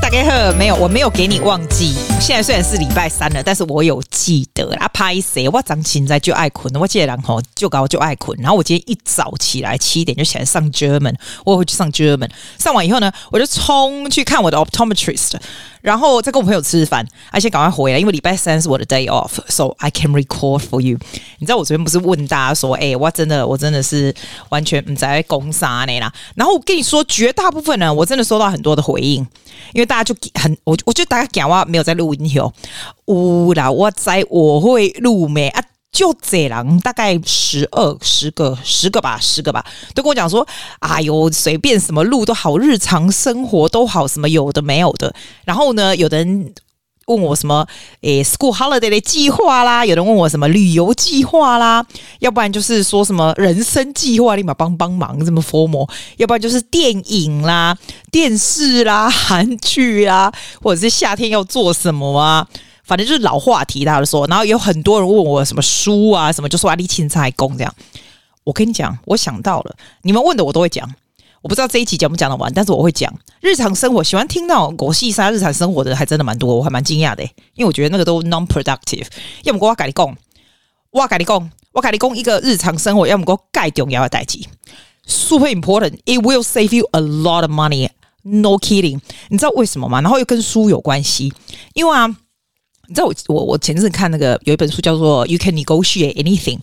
大家好，没有，我没有给你忘记。现在虽然是礼拜三了，但是我有记得啦。拍谁？我早现在就爱困，我记得然后就搞就爱困。然后我今天一早起来七点就起来上 German，我会去上 German。上完以后呢，我就冲去看我的 optometrist。然后再跟我朋友吃饭，而且赶快回来，因为礼拜三是我的 day off，so I can record for you。你知道我昨天不是问大家说，哎、我真的我真的是完全不在攻杀你啦。然后我跟你说，绝大部分呢，我真的收到很多的回应，因为大家就很我我觉得大家讲话没有在录音哦，呜啦，我在我会录没啊。就这人大概十二十个十个吧，十个吧，都跟我讲说，哎呦，随便什么路都好，日常生活都好，什么有的没有的。然后呢，有的人问我什么，诶，school holiday 的计划啦，有人问我什么旅游计划啦，要不然就是说什么人生计划，立马帮帮忙，这么 formal，要不然就是电影啦、电视啦、韩剧啦，或者是夏天要做什么啊。反正就是老话题，大家说，然后有很多人问我什么书啊，什么就说阿里青菜工这样。我跟你讲，我想到了，你们问的我都会讲。我不知道这一集讲不讲得完，但是我会讲日常生活。喜欢听到狗戏沙日常生活的还真的蛮多，我还蛮惊讶的，因为我觉得那个都 non-productive。要么我跟你讲，我跟你讲，我跟你讲一个日常生活，要么我盖重要的代志，super important。It will save you a lot of money. No kidding。你知道为什么吗？然后又跟书有关系，因为啊。你知道我我我前阵看那个有一本书叫做《You Can Negotiate Anything》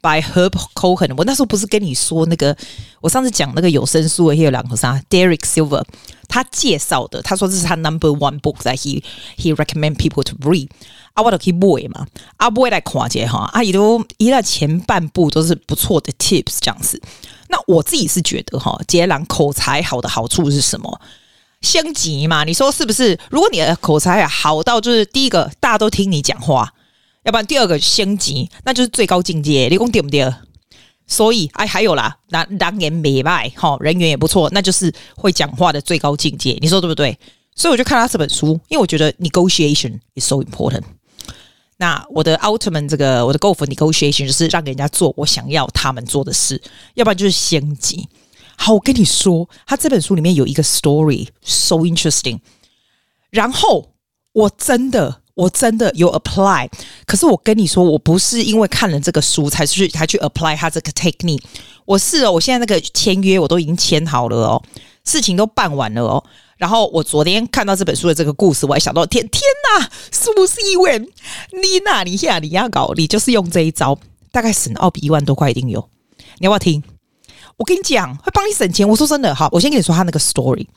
by Herb Cohen。我那时候不是跟你说那个，我上次讲那个有声书的有两个啥，Derek Silver 他介绍的，他说这是他 Number One book that he he recommend people to read。啊，我都可以买嘛，啊，买来看一下哈，啊，也都一到前半部都是不错的 tips 这样子。那我自己是觉得哈，杰朗口才好的好处是什么？升级嘛？你说是不是？如果你的口才好到就是第一个，大家都听你讲话；要不然第二个升级，那就是最高境界。你讲对不对？所以哎，还有啦，那人缘美败哈，人缘也不错，那就是会讲话的最高境界。你说对不对？所以我就看他这本书，因为我觉得 negotiation is so important。那我的奥特曼这个我的 Go for negotiation 就是让人家做我想要他们做的事，要不然就是升级。好，我跟你说，他这本书里面有一个 story so interesting。然后我真的，我真的有 apply。可是我跟你说，我不是因为看了这个书才去才去 apply 他这个 technique。我是哦，我现在那个签约我都已经签好了哦，事情都办完了哦。然后我昨天看到这本书的这个故事，我还想到天天哪，是不是因为你那你现在你要搞，你就是用这一招，大概省澳币一万多块一定有。你要不要听？我跟你讲，会帮你省钱。我说真的，好，我先跟你说他那个 story。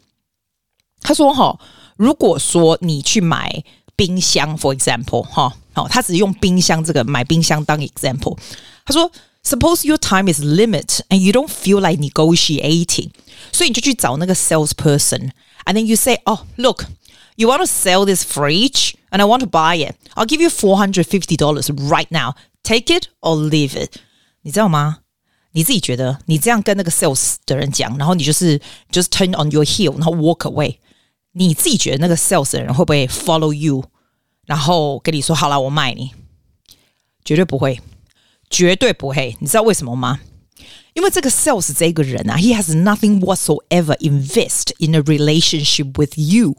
他说哈，如果说你去买冰箱，for example，哈，好，他只用冰箱这个买冰箱当 example。他说，suppose your time is limit and you don't feel like negotiating，所以你就去找那个 salesperson，and then you say，哦，look，you want to sell this fridge，and I want to buy it，I'll give you four hundred fifty dollars right now，take it or leave it。你知道吗？ 你自己觉得，你这样跟那个 sales 的人讲，然后你就是就是 turn on your heel，然后 walk away，你自己觉得那个 sales 的人会不会 follow you，然后跟你说好了，我卖你？绝对不会，绝对不会。你知道为什么吗？因为这个 sales 这个人啊，he has nothing whatsoever invest in a relationship with you，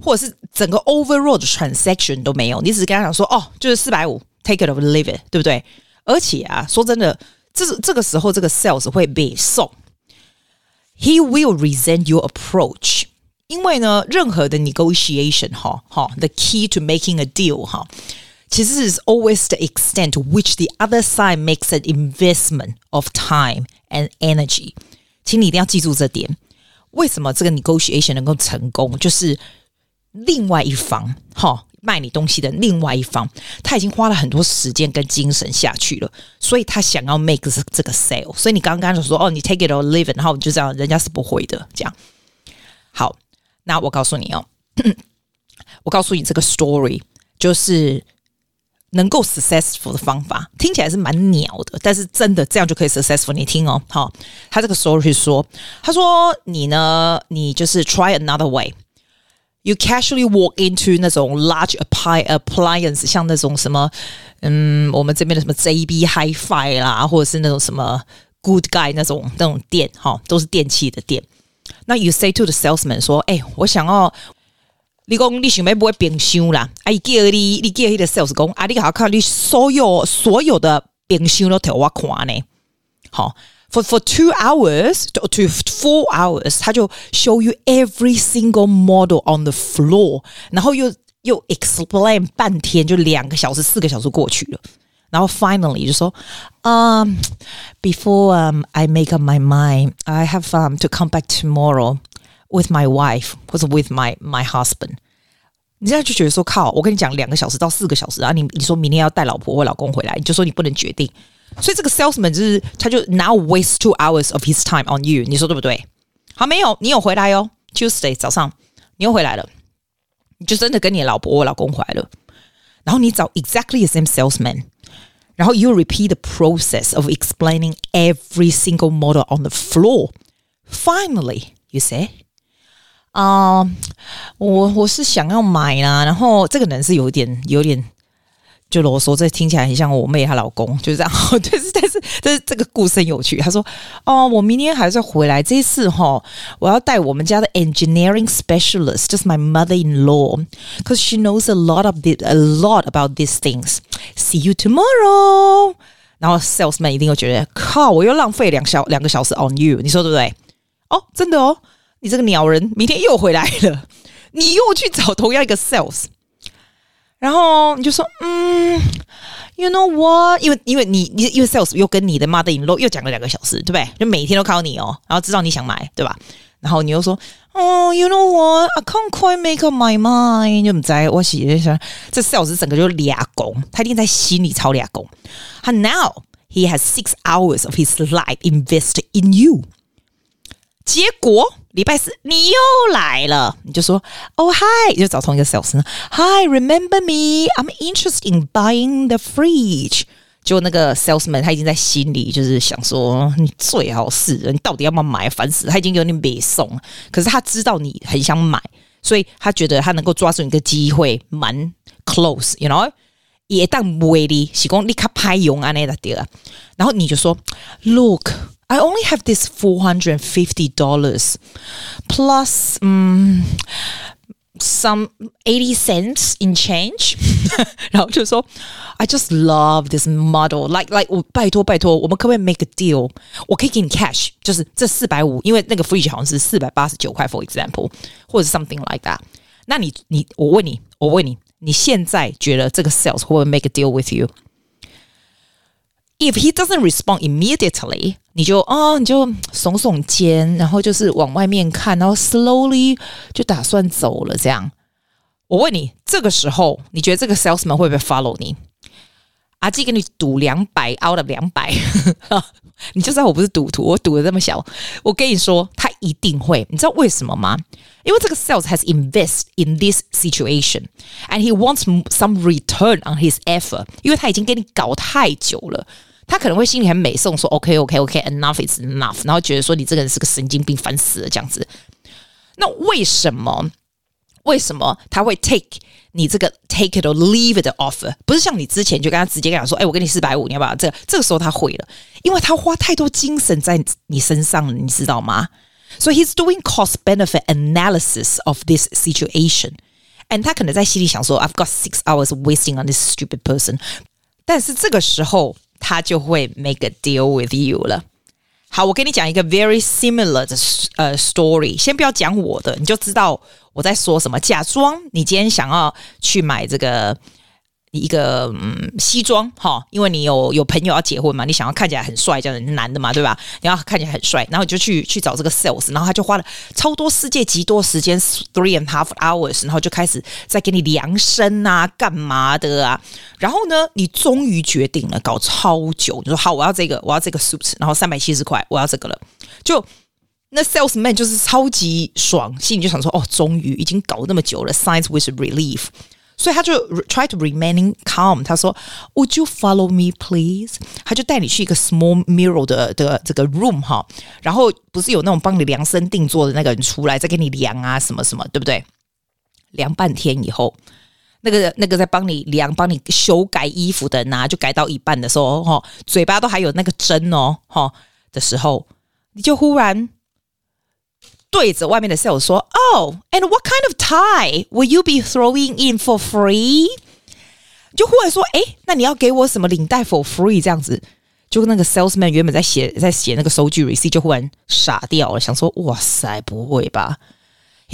或者是整个 overall 的 transaction 都没有，你只是跟他讲说哦，就是四百五，take it or leave it，对不对？而且啊，说真的。 这是这个时候，这个 sales 会被送。He will resent your approach，因为呢，任何的 negotiation 哈哈，the key to making a deal 哈，其实 is always the extent to which the other side makes an investment of time and energy。请你一定要记住这点。为什么这个 negotiation 能够成功？就是另外一方哈。 卖你东西的另外一方，他已经花了很多时间跟精神下去了，所以他想要 make 这个 sale。所以你刚刚就说哦，你 take it or leave it，然后你就这样，人家是不会的。这样好，那我告诉你哦，我告诉你这个 story 就是能够 successful 的方法，听起来是蛮鸟的，但是真的这样就可以 successful。你听哦，好，他这个 story 说，他说你呢，你就是 try another way。You casually walk into 那种 large appliance，像那种什么，嗯，我们这边的什么 JB Hi-Fi 啦，或者是那种什么 Good Guy 那种那种店，哈，都是电器的店。那 you say to the salesman 说，哎，我想要你讲你想要买冰箱啦，啊，伊叫你，你叫迄个 sales 讲，啊，你好看你所有所有的冰箱都给我看呢，好 ，for for two hours to to four hours，他就 show you every single model on the floor，然后又又 explain 半天，就两个小时、四个小时过去了。然后 finally 就说，嗯、um,，before um I make up my mind，I have um to come back tomorrow with my wife 或者 with my my husband。你现在就觉得说，靠，我跟你讲，两个小时到四个小时啊，你你说明天要带老婆或老公回来，你就说你不能决定。 所以这个 salesman 就是他就 now waste two hours of his time on you，你说对不对？好，没有，你有回来哟，Tuesday 早上你又回来了，你就真的跟你老婆或老公回来了，然后你找 exactly the same salesman。然后 you repeat the process of explaining every single model on the floor. Finally, you say, 啊、uh,，我我是想要买啦，然后这个人是有点有点。 就啰嗦，这听起来很像我妹她老公，就是这样。但是，但是，但是这个故事很有趣。他说：“哦，我明天还是要回来。这一次哈，我要带我们家的 engineering specialist，就是 my mother-in-law，because she knows a lot of the, a lot about these things. See you tomorrow。然后 salesman 一定会觉得，靠，我又浪费两小两个小时 on you，你说对不对？哦，真的哦，你这个鸟人，明天又回来了，你又去找同样一个 sales。”然后你就说，嗯，you know what？因为因为你你因为 sales 又跟你的 mother-in-law 又讲了两个小时，对不对？就每天都靠你哦，然后知道你想买，对吧？然后你又说，哦，you know what？I can't quite make up my mind。就不在我写一下，这 sales 整个就俩工，他一定在心里操俩工。他 now he has six hours of his life invested in you。结果礼拜四你又来了，你就说哦嗨，就找同一个 sales 呢。Hi，remember me？I'm interested in buying the fridge。就那个 salesman 他已经在心里就是想说，你最好是你到底要不要买？烦死，他已经有点没送。可是他知道你很想买，所以他觉得他能够抓住一个机会，蛮 close，you know？也当威力，是讲你卡拍用啊那个对啊。然后你就说，Look。I only have this four hundred and fifty dollars plus um some eighty cents in change，然后就说 I just love this model like like 我拜托拜托，我们可不可以 make a deal？我可以给你 cash，就是这四百五，因为那个 fridge 好像是四百八十九块，for example，或者 something like that。那你你我问你，我问你，你现在觉得这个 sales 会不会 make a deal with you？If he doesn't respond immediately， 你就哦，你就耸耸肩，然后就是往外面看，然后 slowly 就打算走了。这样，我问你，这个时候你觉得这个 salesman 会不会 follow 你？阿基给你赌两百，out of 两百，你就知道我不是赌徒，我赌的这么小。我跟你说，他一定会。你知道为什么吗？因为这个 sales has invest in this situation，and he wants some return on his effort。因为他已经给你搞太久了，他可能会心里很美颂，说 OK OK OK，enough is enough，然后觉得说你这个人是个神经病，烦死了这样子。那为什么？为什么他会 take 你这个 take it or leave it 的 offer？不是像你之前就跟他直接跟他说，哎，我给你四百五，你要不要？这个、这个时候他会了，因为他花太多精神在你身上了，你知道吗？所以 he's doing cost benefit analysis of this situation，and 他可能在心里想说，I've got six hours wasting on this stupid person。但是这个时候 他就会 make a deal with you 了。好，我跟你讲一个 very similar 的呃 story，先不要讲我的，你就知道我在说什么。假装你今天想要去买这个。一个嗯西装哈，因为你有有朋友要结婚嘛，你想要看起来很帅，这样男的嘛，对吧？你要看起来很帅，然后你就去去找这个 sales，然后他就花了超多世界极多时间，three and half hours，然后就开始在给你量身啊，干嘛的啊？然后呢，你终于决定了，搞超久，你说好，我要这个，我要这个 suit，然后三百七十块，我要这个了。就那 salesman 就是超级爽，心里就想说，哦，终于已经搞那么久了，signs with relief。所以他就 try to remaining calm。他说：“Would you follow me, please？” 他就带你去一个 small mirror 的的这个 room 哈，然后不是有那种帮你量身定做的那个人出来再给你量啊什么什么，对不对？量半天以后，那个那个在帮你量、帮你修改衣服的人啊，就改到一半的时候，哈，嘴巴都还有那个针哦，哈的时候，你就忽然。对着外面的 sales 说：“Oh, and what kind of tie will you be throwing in for free？” 就忽然说：“哎，那你要给我什么领带 for free？” 这样子，就那个 salesman 原本在写在写那个收据 receipt，就忽然傻掉了，想说：“哇塞，不会吧？”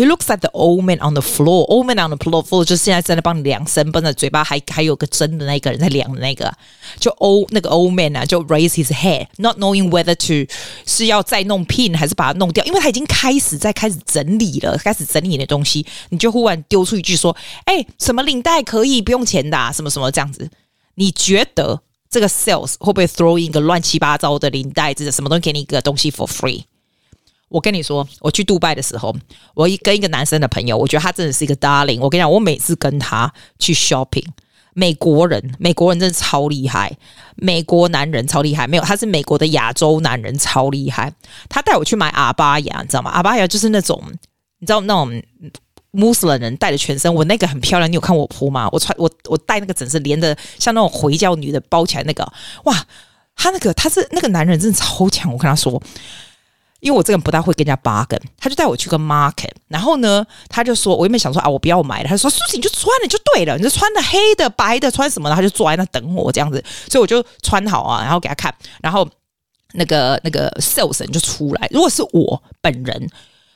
He looks at the old man on the floor. Old man on the floor 就是现在在那帮你量身，绷的嘴巴还还有个针的那个人在量的那个，就 old 那个 old man 啊，就 raise his head, not knowing whether to 是要再弄 pin 还是把它弄掉，因为他已经开始在开始整理了，开始整理你的东西，你就忽然丢出一句说：“哎、欸，什么领带可以不用钱的、啊，什么什么这样子？”你觉得这个 sales 会不会 throw in 一个乱七八糟的领带子，什么东西给你一个东西 for free？我跟你说，我去杜拜的时候，我一跟一个男生的朋友，我觉得他真的是一个 darling。我跟你讲，我每次跟他去 shopping，美国人，美国人真的超厉害，美国男人超厉害。没有，他是美国的亚洲男人超厉害。他带我去买阿巴亚，你知道吗？阿巴亚就是那种，你知道那种穆斯林人戴的全身，我那个很漂亮。你有看我铺吗？我穿我我戴那个整是连着像那种回教女的包起来那个，哇，他那个他是那个男人真的超强。我跟他说。因为我这个人不大会跟人家 bargain，他就带我去个 market，然后呢，他就说，我原本想说啊，我不要买了，他说，苏西你就穿了就对了，你就穿的黑的、白的，穿什么的，他就坐在那等我这样子，所以我就穿好啊，然后给他看，然后那个那个 sales 就出来，如果是我本人，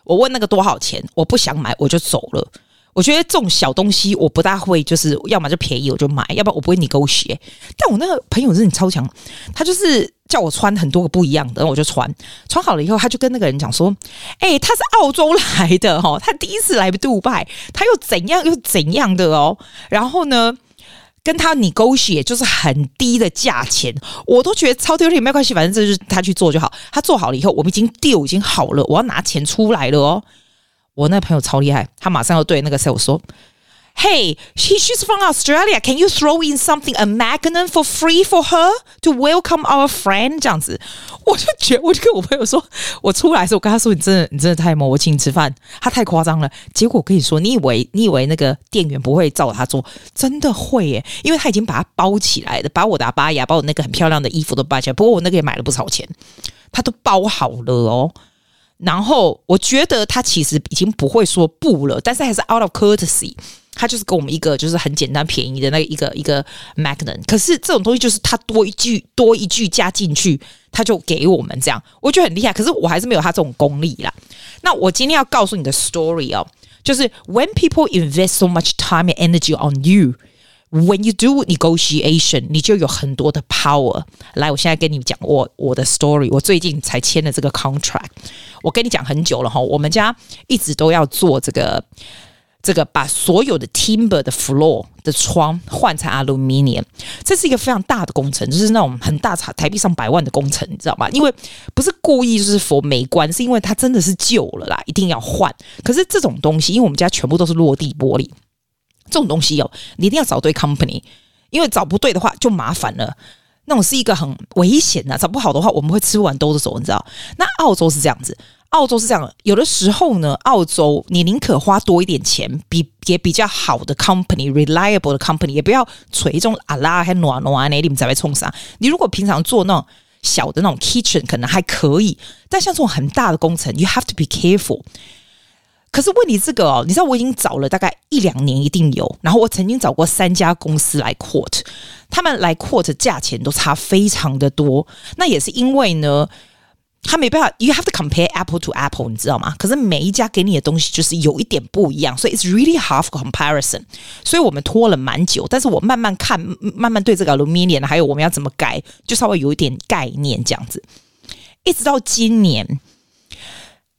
我问那个多少钱，我不想买，我就走了。我觉得这种小东西我不大会，就是要么就便宜我就买，要不然我不会 negotiate。但我那个朋友真的超强，他就是叫我穿很多个不一样的，我就穿，穿好了以后，他就跟那个人讲说：“哎、他是澳洲来的哈，他第一次来杜拜，他又怎样又怎样的哦。”然后呢，跟他 negotiate 就是很低的价钱，我都觉得超丢脸，没关系，反正这就是他去做就好。他做好了以后，我们已经 deal 已经好了，我要拿钱出来了哦。我那朋友超厉害，他马上要对那个 sales 说：“Hey, she she's from Australia. Can you throw in something a magnet for free for her to welcome our friend？” 这样子，我就觉得，我就跟我朋友说，我出来的时候，我跟他说：“你真的，你真的太猛，我请你吃饭。”他太夸张了。结果我跟你说，你以为你以为那个店员不会照他做？真的会耶，因为他已经把它包起来了，把我的阿巴亚，把我那个很漂亮的衣服都包起来。不过我那个也买了不少钱，他都包好了哦。然后我觉得他其实已经不会说不了，但是还是 out of courtesy，他就是给我们一个就是很简单便宜的那一个一个 magnet。可是这种东西就是他多一句多一句加进去，他就给我们这样，我觉得很厉害。可是我还是没有他这种功力啦。那我今天要告诉你的 story 哦，就是 when people invest so much time and energy on you。When you do negotiation，你就有很多的 power。来，我现在跟你讲我我的 story。我最近才签了这个 contract。我跟你讲很久了哈，我们家一直都要做这个这个，把所有的 timber 的 floor 的窗换成 aluminium。这是一个非常大的工程，就是那种很大，台币上百万的工程，你知道吗？因为不是故意就是佛没关，是因为它真的是旧了啦，一定要换。可是这种东西，因为我们家全部都是落地玻璃。这种东西哦，你一定要找对 company，因为找不对的话就麻烦了。那种是一个很危险的，找不好的话我们会吃不完兜着走，你知道？那澳洲是这样子，澳洲是这样，有的时候呢，澳洲你宁可花多一点钱，比也比较好的 company，reliable 的 company，也不要锤这种阿拉还暖暖那里面才会冲啥。你如果平常做那种小的那种 kitchen 可能还可以，但像这种很大的工程，you have to be careful。可是问题这个哦，你知道我已经找了大概一两年，一定有。然后我曾经找过三家公司来 quote，他们来 quote 价钱都差非常的多。那也是因为呢，他没办法，you have to compare apple to apple，你知道吗？可是每一家给你的东西就是有一点不一样，所以 it's really hard comparison。所以我们拖了蛮久，但是我慢慢看，慢慢对这个 aluminium 还有我们要怎么改，就稍微有一点概念这样子。一直到今年。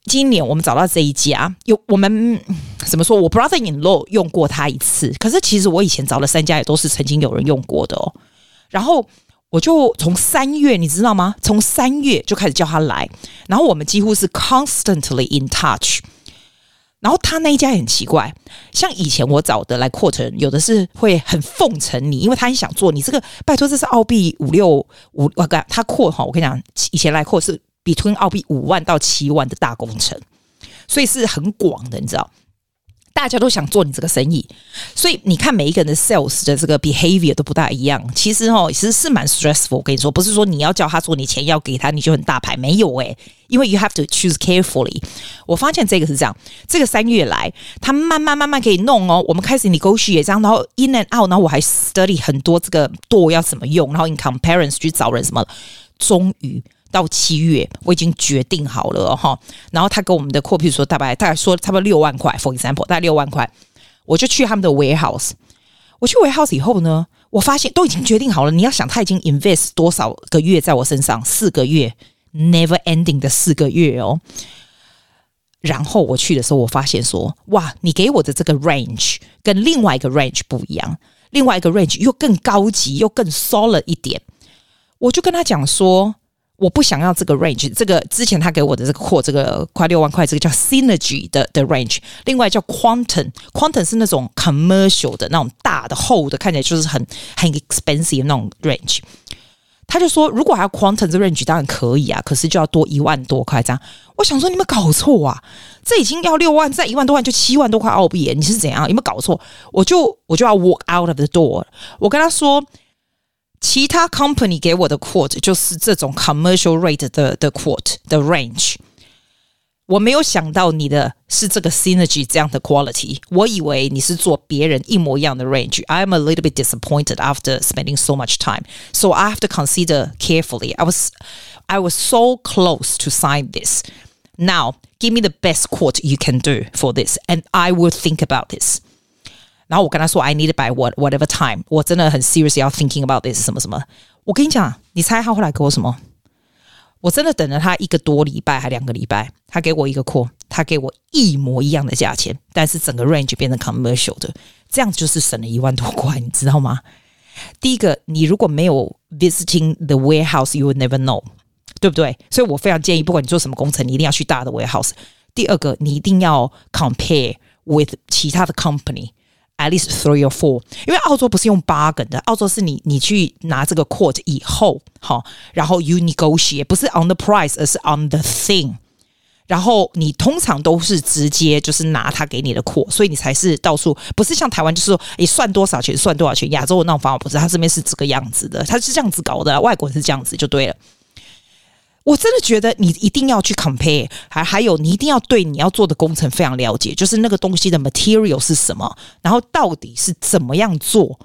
今年我们找到这一家，有我们怎么说？我 brother-in-law 用过他一次，可是其实我以前找了三家也都是曾经有人用过的哦。然后我就从三月，你知道吗？从三月就开始叫他来，然后我们几乎是 constantly in touch。然后他那一家也很奇怪，像以前我找的来扩成有的是会很奉承你，因为他很想做你这个，拜托这是澳币五六五，我跟他扩哈，我跟你讲，以前来扩是。Between 澳币五万到七万的大工程，所以是很广的，你知道。大家都想做你这个生意，所以你看每一个人的 sales 的这个 behavior 都不大一样。其实哦，其实是蛮 stressful。我跟你说，不是说你要叫他做，你钱要给他，你就很大牌。没有诶，因为 you have to choose carefully。我发现这个是这样，这个三月来，他慢慢慢慢可以弄哦。我们开始 negotiate 这样，然后 in and out，然后我还 study 很多这个 door 要怎么用，然后 in comparison 去找人什么，终于。到七月，我已经决定好了哈。然后他给我们的货，譬如说大概大概说差不多六万块，for example，大概六万块，我就去他们的 warehouse。我去 warehouse 以后呢，我发现都已经决定好了。你要想他已经 invest 多少个月在我身上，四个月，never ending 的四个月哦。然后我去的时候，我发现说，哇，你给我的这个 range 跟另外一个 range 不一样，另外一个 range 又更高级，又更 solid 一点。我就跟他讲说。我不想要这个 range，这个之前他给我的这个货，这个快六万块，这个叫 Synergy 的的 range，另外叫 Quantum，Quantum 是那种 commercial 的那种大的厚的，看起来就是很很 expensive 那种 range。他就说，如果还要 Quantum 这 range，当然可以啊，可是就要多一万多块这样。我想说，你们搞错啊，这已经要六万，再一万多万就七万多块澳币，你是怎样？有没有搞错？我就我就要 walk out of the door，我跟他说。其他 company 给我的 quote 就是这种 commercial rate 的的 quote 的 range，我没有想到你的是这个 synergy 这样的 quality，我以为你是做别人一模一样的 range。I'm a little bit disappointed after spending so much time, so I have to consider carefully. I was I was so close to sign this. Now, give me the best quote you can do for this, and I will think about this. 然后我跟他说，I need it by what whatever time。我真的很 serious 要 thinking about this 什么什么。我跟你讲，你猜他后来给我什么？我真的等了他一个多礼拜还两个礼拜，他给我一个 call，他给我一模一样的价钱，但是整个 range 变成 commercial 的，这样就是省了一万多块，你知道吗？第一个，你如果没有 visiting the warehouse，you will never know，对不对？所以我非常建议，不管你做什么工程，你一定要去大的 warehouse。第二个，你一定要 compare with 其他的 company。At least three or four，因为澳洲不是用 bargain 的，澳洲是你你去拿这个 quote 以后，好，然后 you negotiate，不是 on the price，而是 on the thing。然后你通常都是直接就是拿他给你的 quote，所以你才是到处不是像台湾就是说你算多少钱算多少钱，亚洲的那种方法不是，他这边是这个样子的，他是这样子搞的，外国人是这样子就对了。我真的觉得你一定要去 compare，还还有你一定要对你要做的工程非常了解，就是那个东西的 material 是什么，然后到底是怎么样做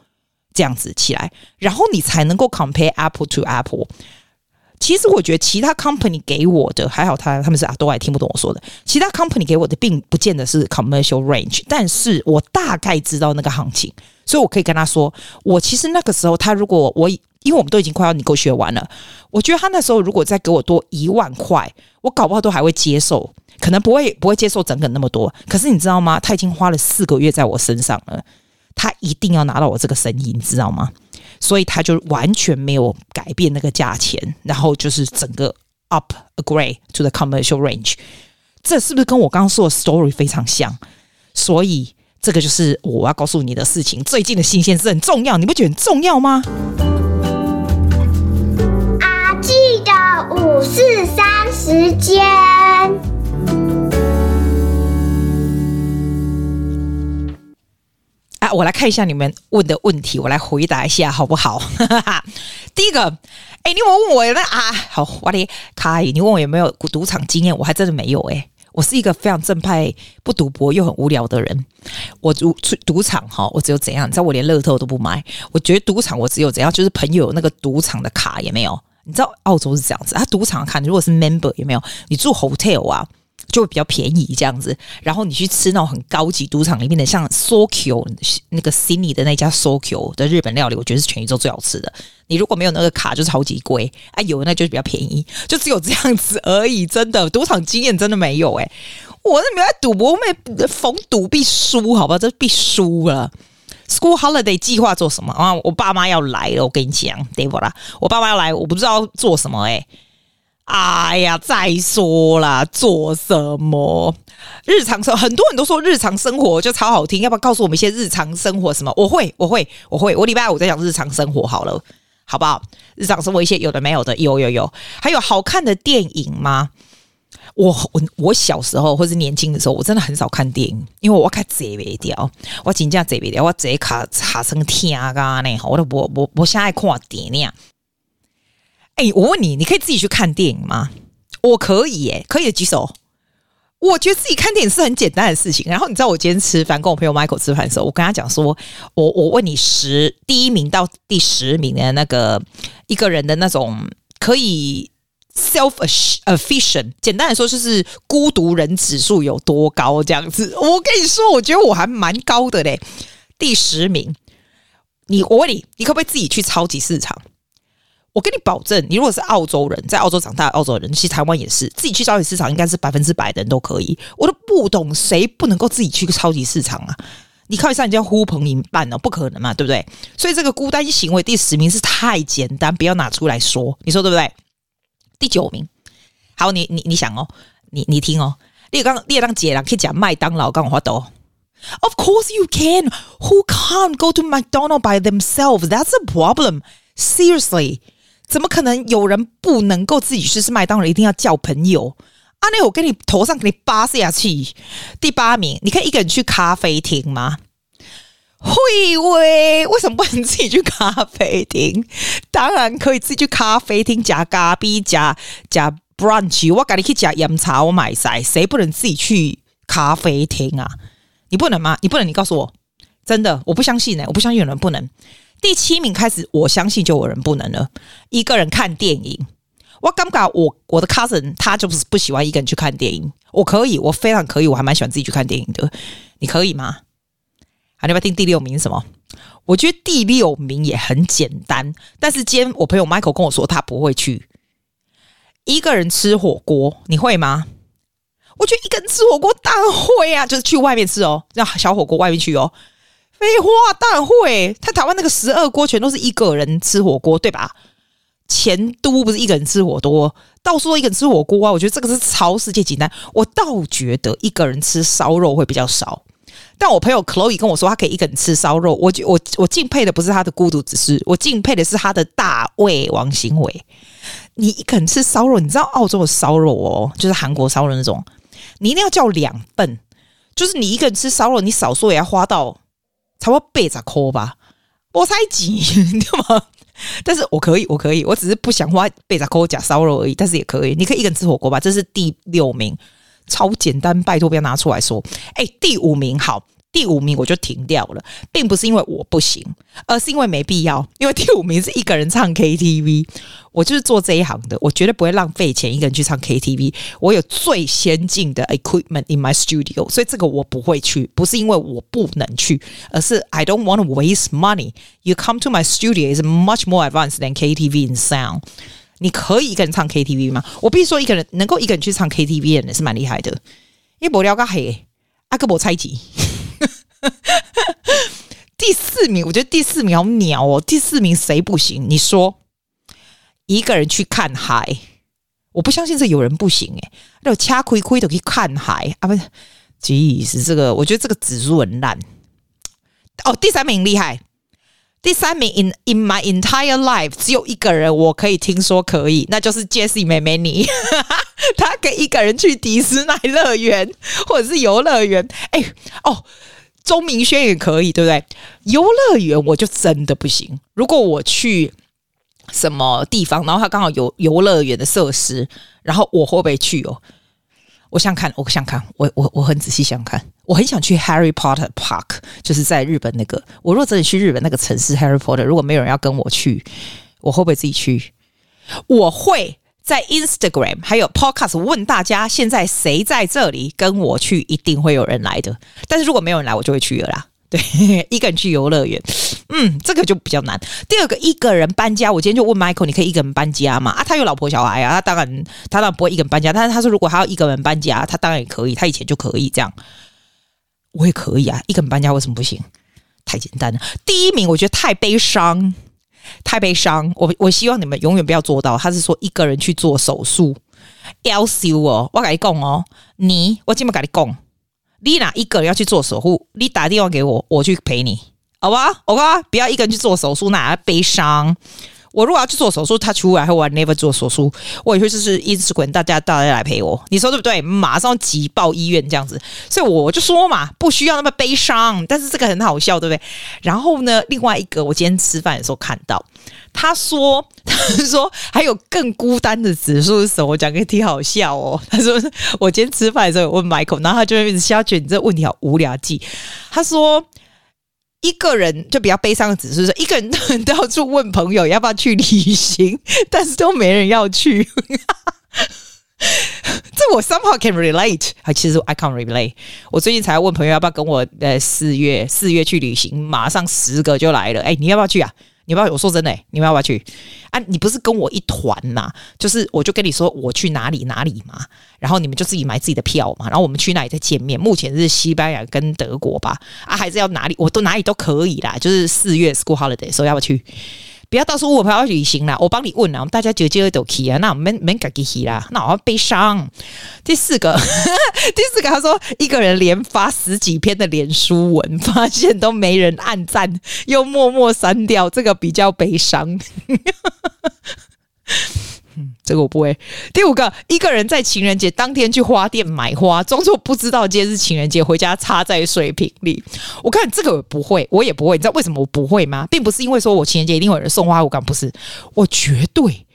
这样子起来，然后你才能够 compare apple to apple。其实我觉得其他 company 给我的还好他，他们是啊都还听不懂我说的，其他 company 给我的并不见得是 commercial range，但是我大概知道那个行情，所以我可以跟他说，我其实那个时候他如果我。因为我们都已经快要你够学完了，我觉得他那时候如果再给我多一万块，我搞不好都还会接受，可能不会不会接受整整那么多。可是你知道吗？他已经花了四个月在我身上了，他一定要拿到我这个生意，你知道吗？所以他就完全没有改变那个价钱，然后就是整个 up a grade to the commercial range。这是不是跟我刚刚说的 story 非常像？所以这个就是我要告诉你的事情。最近的新鲜是很重要，你不觉得很重要吗？四三时间啊，我来看一下你们问的问题，我来回答一下好不好？第一个，哎，你有没有问我那啊？好，我的卡伊，你问我有没有赌场经验？我还真的没有哎，我是一个非常正派、不赌博又很无聊的人。我赌赌场哈，我只有怎样？你知道我连乐透都不买。我觉得赌场我只有怎样，就是朋友那个赌场的卡也没有。你知道澳洲是这样子，他赌场看，如果是 member 有没有？你住 hotel 啊，就会比较便宜这样子。然后你去吃那种很高级赌场里面的，像 Sokyo 那个 Sydney 的那家 Sokyo 的日本料理，我觉得是全宇宙最好吃的。你如果没有那个卡，就是超级贵啊；有那就是比较便宜，就只有这样子而已。真的，赌场经验真的没有诶、欸，我那没有在赌博，我没逢赌必输，好吧，这必输了。School holiday 计划做什么啊？我爸妈要来了，我跟你讲，对不啦？我爸妈要来，我不知道做什么诶、欸。哎呀，再说啦，做什么？日常生活，很多人都说日常生活就超好听，要不要告诉我们一些日常生活什么？我会，我会，我会。我礼拜五再讲日常生活好了，好不好？日常生活一些有的没有的，有有有。还有好看的电影吗？我我我小时候或是年轻的时候，我真的很少看电影，因为我看贼不掉，我真正贼不掉，我贼卡卡成天啊呢，我都不不不现在看电影。哎、欸，我问你，你可以自己去看电影吗？我可以、欸，哎，可以的举手。我觉得自己看电影是很简单的事情。然后你知道，我今天吃饭跟我朋友 Michael 吃饭的时候，我跟他讲说，我我问你十第一名到第十名的那个一个人的那种可以。self-efficient，简单来说就是孤独人指数有多高这样子。我跟你说，我觉得我还蛮高的嘞，第十名。你我问你，你可不可以自己去超级市场？我跟你保证，你如果是澳洲人，在澳洲长大澳洲人，其实台湾也是自己去超级市场，应该是百分之百的人都可以。我都不懂谁不能够自己去个超级市场啊？你靠一下人家呼朋引伴哦，不可能嘛，对不对？所以这个孤单行为第十名是太简单，不要拿出来说，你说对不对？第九名，好，你你你想哦，你你听哦，你刚你刚姐了，可以讲麦当劳跟我话多。Of course you can. Who can't go to McDonald by themselves? That's a problem. Seriously，怎么可能有人不能够自己去吃麦当劳？一定要叫朋友？啊，那我跟你头上给你扒下去。第八名，你可以一个人去咖啡厅吗？会喂，为什么不能自己去咖啡厅？当然可以自己去咖啡厅加咖啡加加 brunch。我赶紧去加饮茶，我买晒。谁不能自己去咖啡厅啊？你不能吗？你不能？你告诉我，真的，我不相信呢、我不相信有人不能。第七名开始，我相信就有人不能了。一个人看电影，我刚刚我我的 cousin 他就是不喜欢一个人去看电影。我可以，我非常可以，我还蛮喜欢自己去看电影的。你可以吗？好，你要听第六名什么？我觉得第六名也很简单，但是今天我朋友 Michael 跟我说他不会去一个人吃火锅，你会吗？我觉得一个人吃火锅当然会啊，就是去外面吃哦，让小火锅外面去哦。废话，当然会。他台湾那个十二锅全都是一个人吃火锅，对吧？前都不是一个人吃火锅，到处都一个人吃火锅啊。我觉得这个是超世界简单。我倒觉得一个人吃烧肉会比较少。但我朋友 Chloe 跟我说，他可以一个人吃烧肉。我我我敬佩的不是他的孤独只是，我敬佩的是他的大胃王行为。你一个人吃烧肉，你知道澳洲的烧肉哦，就是韩国烧肉那种，你一定要叫两份。就是你一个人吃烧肉，你少说也要花到差不多八十块吧，我才几，对吗？但是我可以，我可以，我只是不想花八十块加烧肉而已。但是也可以，你可以一个人吃火锅吧。这是第六名。超简单，拜托不要拿出来说。哎，第五名好，第五名我就停掉了，并不是因为我不行，而是因为没必要。因为第五名是一个人唱 KTV，我就是做这一行的，我绝对不会浪费钱一个人去唱 KTV。我有最先进的 equipment in my studio，所以这个我不会去，不是因为我不能去，而是 I don't want to waste money. You come to my studio is much more advanced than KTV in sound. 你可以一个人唱 KTV 吗？我必须说，一个人能够一个人去唱 KTV 的人是蛮厉害的。因为无聊个黑阿哥我猜忌。第四名，我觉得第四名好鸟哦。第四名谁不行？你说一个人去看海，我不相信这有人不行诶。那掐亏亏的可以看海啊？不是，其实这个我觉得这个指数很烂。哦，第三名厉害。第三名，in in my entire life，只有一个人我可以听说可以，那就是 Jessie 妹妹你，她可以一个人去迪士尼乐园或者是游乐园。哎、哦，钟明轩也可以，对不对？游乐园我就真的不行。如果我去什么地方，然后他刚好有游乐园的设施，然后我会不会去哦？我想看，我想看，我我我很仔细想看，我很想去 Harry Potter Park，就是在日本那个。我若真的去日本那个城市 Harry Potter，如果没有人要跟我去，我会不会自己去？我会在 Instagram 还有 Podcast 问大家，现在谁在这里跟我去？一定会有人来的。但是如果没有人来，我就会去了啦。对，一个人去游乐园，嗯，这个就比较难。第二个，一个人搬家，我今天就问 Michael，你可以一个人搬家吗？啊，他有老婆小孩啊，他当然他当然不会一个人搬家。但是他说，如果他要一个人搬家，他当然也可以，他以前就可以这样。我也可以啊，一个人搬家为什么不行？太简单了。第一名我觉得太悲伤，太悲伤。我我希望你们永远不要做到。他是说一个人去做手术，要修哦，我跟你讲哦，你我今么跟你讲。你哪一个人要去做手术？你打电话给我，我去陪你，好吧？好吧，不要一个人去做手术，那悲伤。我如果要去做手术，他出来后我 never 做手术，我也会就是一直滚，大家大家来陪我，你说对不对？马上挤爆医院这样子，所以我就说嘛，不需要那么悲伤。但是这个很好笑，对不对？然后呢，另外一个我今天吃饭的时候看到，他说 他说还有更孤单的指数是什么？我讲给你听，好笑哦。他说我今天吃饭的时候问 Michael，然后他就一直笑，觉得你这个问题好无聊记。他说。一个人就比较悲伤的指数是，一个人都到处问朋友要不要去旅行，但是都没人要去。这我 somehow can relate，啊，其实 I can't relate。我最近才问朋友要不要跟我呃四月四月去旅行，马上十个就来了。哎，你要不要去啊？你不要，我说真的，你们要不要去啊？你不是跟我一团呐？就是我就跟你说我去哪里哪里嘛，然后你们就自己买自己的票嘛，然后我们去哪里再见面。目前是西班牙跟德国吧？啊，还是要哪里？我都哪里都可以啦。就是四月 school holiday，所以要不要去？不要到时候我朋友要旅行啦，我帮你问啊，我们大家就接着都去啊，那我们没敢给去啦，那我要悲伤。第四个，第四个，他说一个人连发十几篇的脸书文，发现都没人按赞，又默默删掉，这个比较悲伤。这个我不会。第五个，一个人在情人节当天去花店买花，装作不知道今天是情人节，回家插在水瓶里。我看这个不会，我也不会。你知道为什么我不会吗？并不是因为说我情人节一定有人送花，我敢不是，我绝对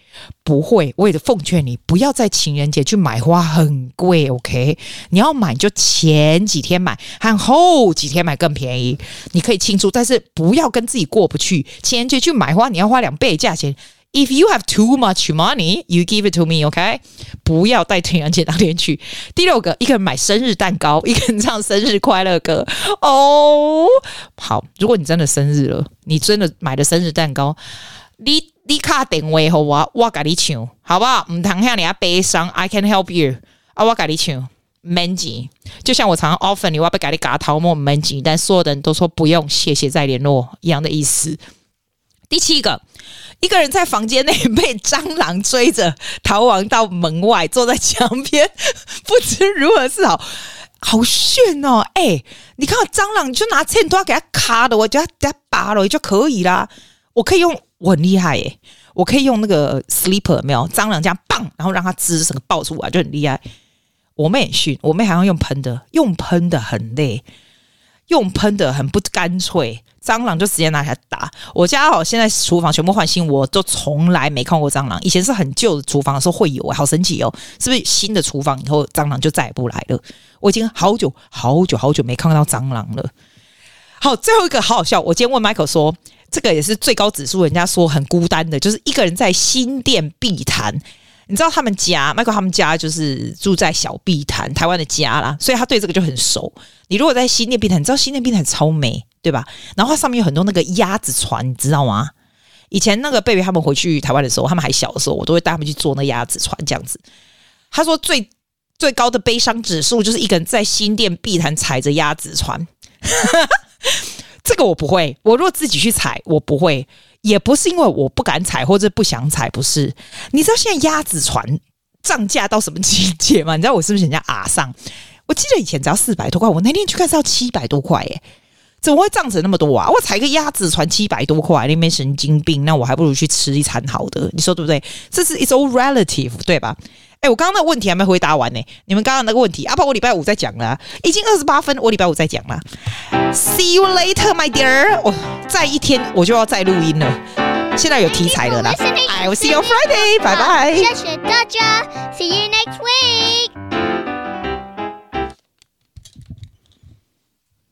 不会。我也奉劝你，不要在情人节去买花，很贵。OK，你要买就前几天买，和后几天买更便宜。你可以庆祝，但是不要跟自己过不去。情人节去买花，你要花两倍价钱。If you have too much money, you give it to me, OK？不要带情人节当天去。第六个，一个人买生日蛋糕，一个人唱生日快乐歌。哦、好，如果你真的生日了，你真的买了生日蛋糕，你你卡点位和我，我给你抢，好不好？唔谈下你要悲伤，I can help you。啊，我给你抢，免钱。就像我常常 offer 你，我要不给你嘎桃木免钱，但所有的人都说不用，谢谢再联络，一样的意思。第七个。一个人在房间内被蟑螂追着逃亡到门外，坐在墙边，不知如何是好，好炫哦！哎、你看蟑螂，你就拿剪刀给它卡的，我就给它拔了就可以啦。我可以用，我很厉害耶，我可以用那个 sleeper 没有蟑螂这样棒，然后让它滋整个爆出来，就很厉害。我妹很逊，我妹还要用喷的，用喷的很累，用喷的很不干脆。蟑螂就直接拿起来打。我家好，现在厨房全部换新，我都从来没看过蟑螂。以前是很旧的厨房的时候会有，好神奇哦！是不是新的厨房以后蟑螂就再也不来了？我已经好久好久好久没看到蟑螂了。好，最后一个好好笑。我今天问 Michael 说，这个也是最高指数，人家说很孤单的，就是一个人在新店碧潭。你知道他们家，Michael 他们家就是住在小碧潭，台湾的家啦，所以他对这个就很熟。你如果在新店碧潭，你知道新店碧潭超美。对吧？然后它上面有很多那个鸭子船，你知道吗？以前那个贝贝他们回去台湾的时候，他们还小的时候，我都会带他们去坐那鸭子船，这样子。他说最最高的悲伤指数就是一个人在新店碧潭踩着鸭子船，这个我不会。我如果自己去踩，我不会，也不是因为我不敢踩或者不想踩，不是。你知道现在鸭子船涨价到什么境界吗？你知道我是不是人家阿上？我记得以前只要四百多块，我那天去看是要七百多块耶。怎么会涨成那么多啊？我踩个鸭子船七百多块，那边神经病？那我还不如去吃一餐好的，你说对不对？这是 it's all relative，对吧？哎，我刚刚那个问题还没回答完呢。你们刚刚那个问题，阿爸，我礼拜五再讲了，已经二十八分，我礼拜五再讲了。See you later, my dear。我再一天我就要再录音了，现在有题材了啦。I will see you on Friday，拜拜。谢谢大家，See you next week。